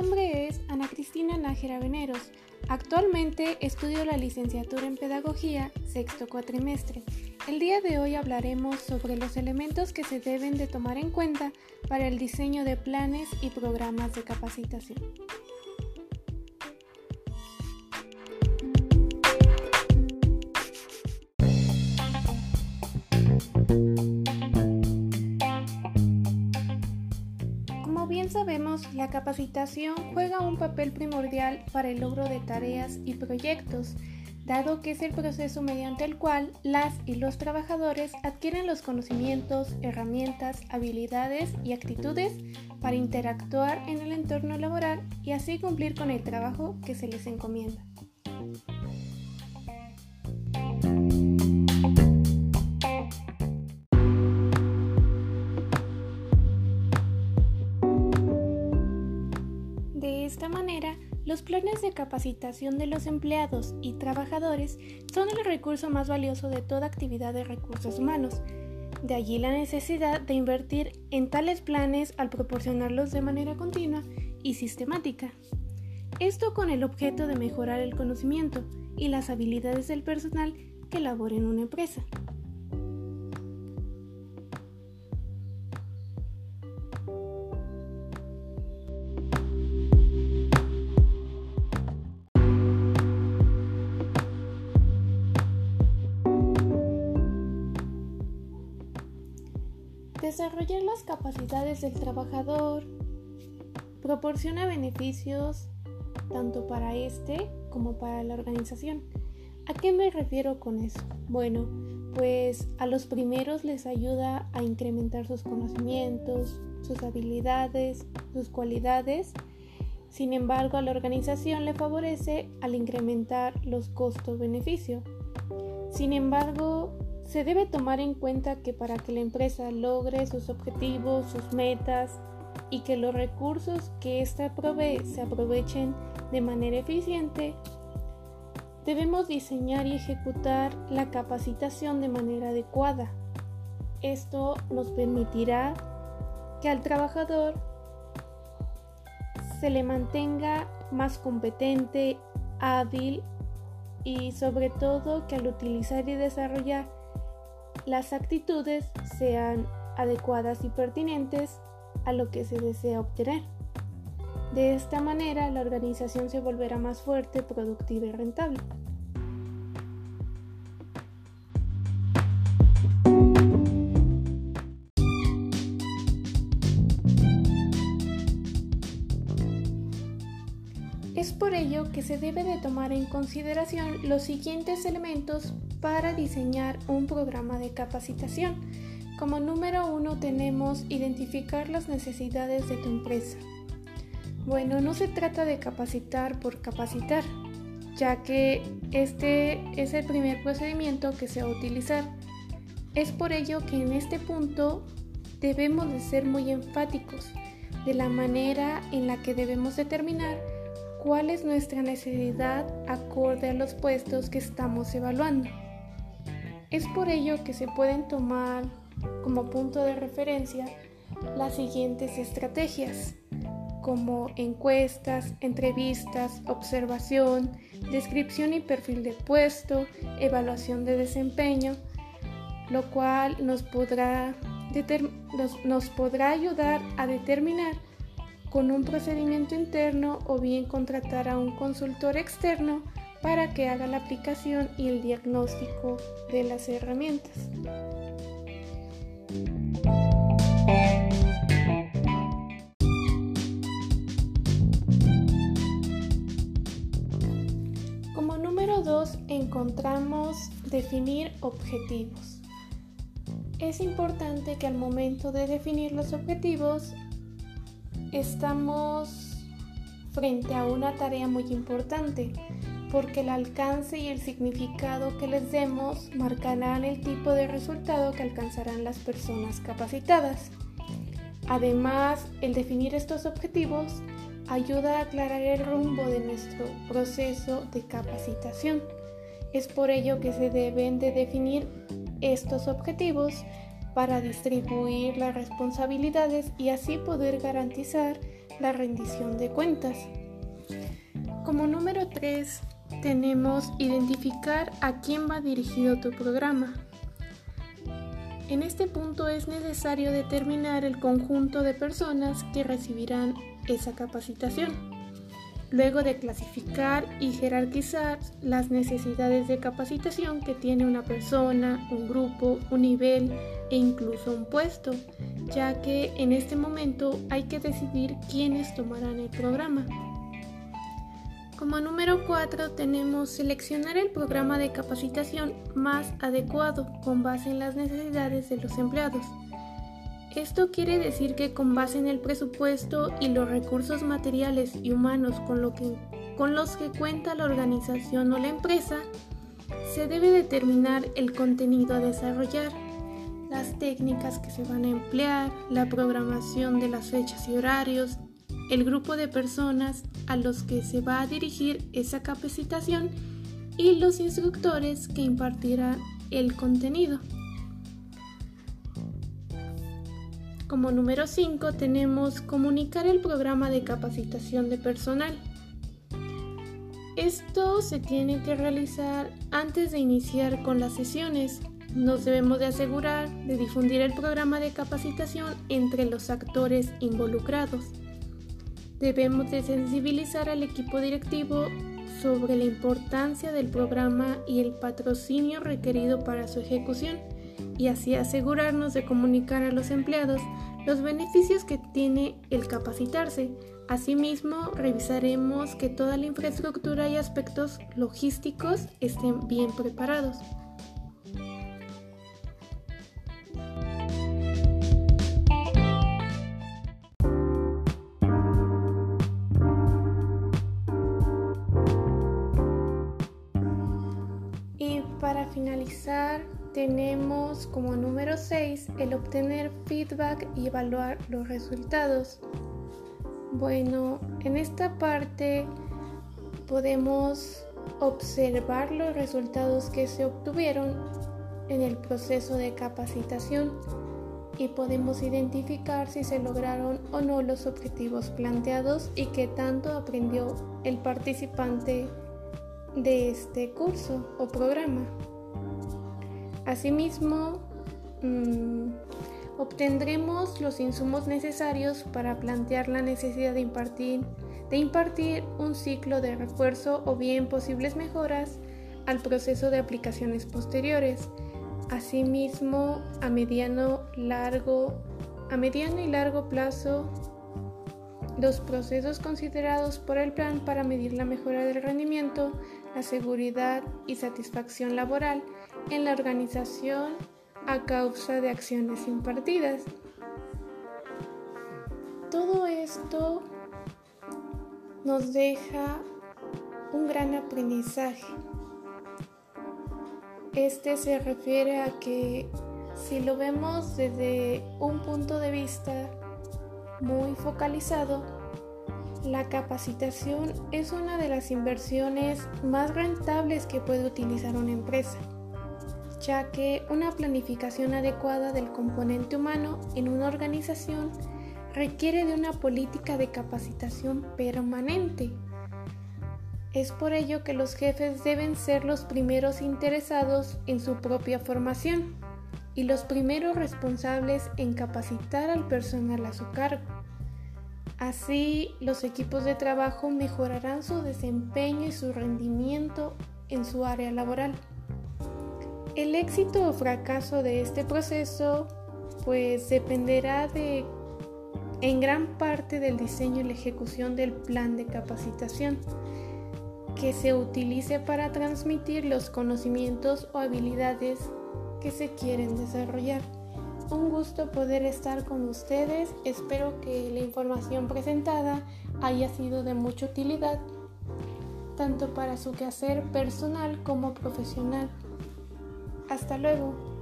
nombre es Ana Cristina Nájera Veneros. Actualmente estudio la licenciatura en Pedagogía, sexto cuatrimestre. El día de hoy hablaremos sobre los elementos que se deben de tomar en cuenta para el diseño de planes y programas de capacitación. Capacitación juega un papel primordial para el logro de tareas y proyectos, dado que es el proceso mediante el cual las y los trabajadores adquieren los conocimientos, herramientas, habilidades y actitudes para interactuar en el entorno laboral y así cumplir con el trabajo que se les encomienda. Los planes de capacitación de los empleados y trabajadores son el recurso más valioso de toda actividad de recursos humanos. De allí la necesidad de invertir en tales planes al proporcionarlos de manera continua y sistemática. Esto con el objeto de mejorar el conocimiento y las habilidades del personal que labora en una empresa. Desarrollar las capacidades del trabajador proporciona beneficios tanto para este como para la organización. ¿A qué me refiero con eso? Bueno, pues a los primeros les ayuda a incrementar sus conocimientos, sus habilidades, sus cualidades. Sin embargo, a la organización le favorece al incrementar los costos-beneficio. Sin embargo, se debe tomar en cuenta que para que la empresa logre sus objetivos, sus metas y que los recursos que ésta provee se aprovechen de manera eficiente, debemos diseñar y ejecutar la capacitación de manera adecuada. Esto nos permitirá que al trabajador se le mantenga más competente, hábil y sobre todo que al utilizar y desarrollar las actitudes sean adecuadas y pertinentes a lo que se desea obtener. De esta manera, la organización se volverá más fuerte, productiva y rentable. Es por ello que se debe de tomar en consideración los siguientes elementos para diseñar un programa de capacitación. Como número uno tenemos identificar las necesidades de tu empresa. Bueno, no se trata de capacitar por capacitar, ya que este es el primer procedimiento que se va a utilizar. Es por ello que en este punto debemos de ser muy enfáticos de la manera en la que debemos determinar cuál es nuestra necesidad acorde a los puestos que estamos evaluando. Es por ello que se pueden tomar como punto de referencia las siguientes estrategias, como encuestas, entrevistas, observación, descripción y perfil de puesto, evaluación de desempeño, lo cual nos podrá, nos podrá ayudar a determinar con un procedimiento interno o bien contratar a un consultor externo para que haga la aplicación y el diagnóstico de las herramientas. Como número 2 encontramos definir objetivos. Es importante que al momento de definir los objetivos estamos frente a una tarea muy importante porque el alcance y el significado que les demos marcarán el tipo de resultado que alcanzarán las personas capacitadas. Además, el definir estos objetivos ayuda a aclarar el rumbo de nuestro proceso de capacitación. Es por ello que se deben de definir estos objetivos para distribuir las responsabilidades y así poder garantizar la rendición de cuentas. Como número 3 tenemos identificar a quién va dirigido tu programa. En este punto es necesario determinar el conjunto de personas que recibirán esa capacitación. Luego de clasificar y jerarquizar las necesidades de capacitación que tiene una persona, un grupo, un nivel e incluso un puesto, ya que en este momento hay que decidir quiénes tomarán el programa. Como número 4 tenemos seleccionar el programa de capacitación más adecuado con base en las necesidades de los empleados. Esto quiere decir que con base en el presupuesto y los recursos materiales y humanos con, con los que cuenta la organización o la empresa, se debe determinar el contenido a desarrollar, las técnicas que se van a emplear, la programación de las fechas y horarios, el grupo de personas a los que se va a dirigir esa capacitación y los instructores que impartirán el contenido. Como número 5 tenemos comunicar el programa de capacitación de personal. Esto se tiene que realizar antes de iniciar con las sesiones. Nos debemos de asegurar de difundir el programa de capacitación entre los actores involucrados. Debemos de sensibilizar al equipo directivo sobre la importancia del programa y el patrocinio requerido para su ejecución y así asegurarnos de comunicar a los empleados los beneficios que tiene el capacitarse. Asimismo, revisaremos que toda la infraestructura y aspectos logísticos estén bien preparados. Para finalizar, tenemos como número 6 el obtener feedback y evaluar los resultados. Bueno, en esta parte podemos observar los resultados que se obtuvieron en el proceso de capacitación y podemos identificar si se lograron o no los objetivos planteados y qué tanto aprendió el participante de este curso o programa. Asimismo, mm, obtendremos los insumos necesarios para plantear la necesidad de impartir, de impartir un ciclo de refuerzo o bien posibles mejoras al proceso de aplicaciones posteriores. Asimismo, a mediano, largo, a mediano y largo plazo, los procesos considerados por el plan para medir la mejora del rendimiento, la seguridad y satisfacción laboral en la organización a causa de acciones impartidas. Todo esto nos deja un gran aprendizaje. Este se refiere a que si lo vemos desde un punto de vista muy focalizado, la capacitación es una de las inversiones más rentables que puede utilizar una empresa ya que una planificación adecuada del componente humano en una organización requiere de una política de capacitación permanente. Es por ello que los jefes deben ser los primeros interesados en su propia formación y los primeros responsables en capacitar al personal a su cargo. Así, los equipos de trabajo mejorarán su desempeño y su rendimiento en su área laboral. El éxito o fracaso de este proceso pues dependerá de en gran parte del diseño y la ejecución del plan de capacitación que se utilice para transmitir los conocimientos o habilidades que se quieren desarrollar. Un gusto poder estar con ustedes. Espero que la información presentada haya sido de mucha utilidad, tanto para su quehacer personal como profesional. Hasta luego.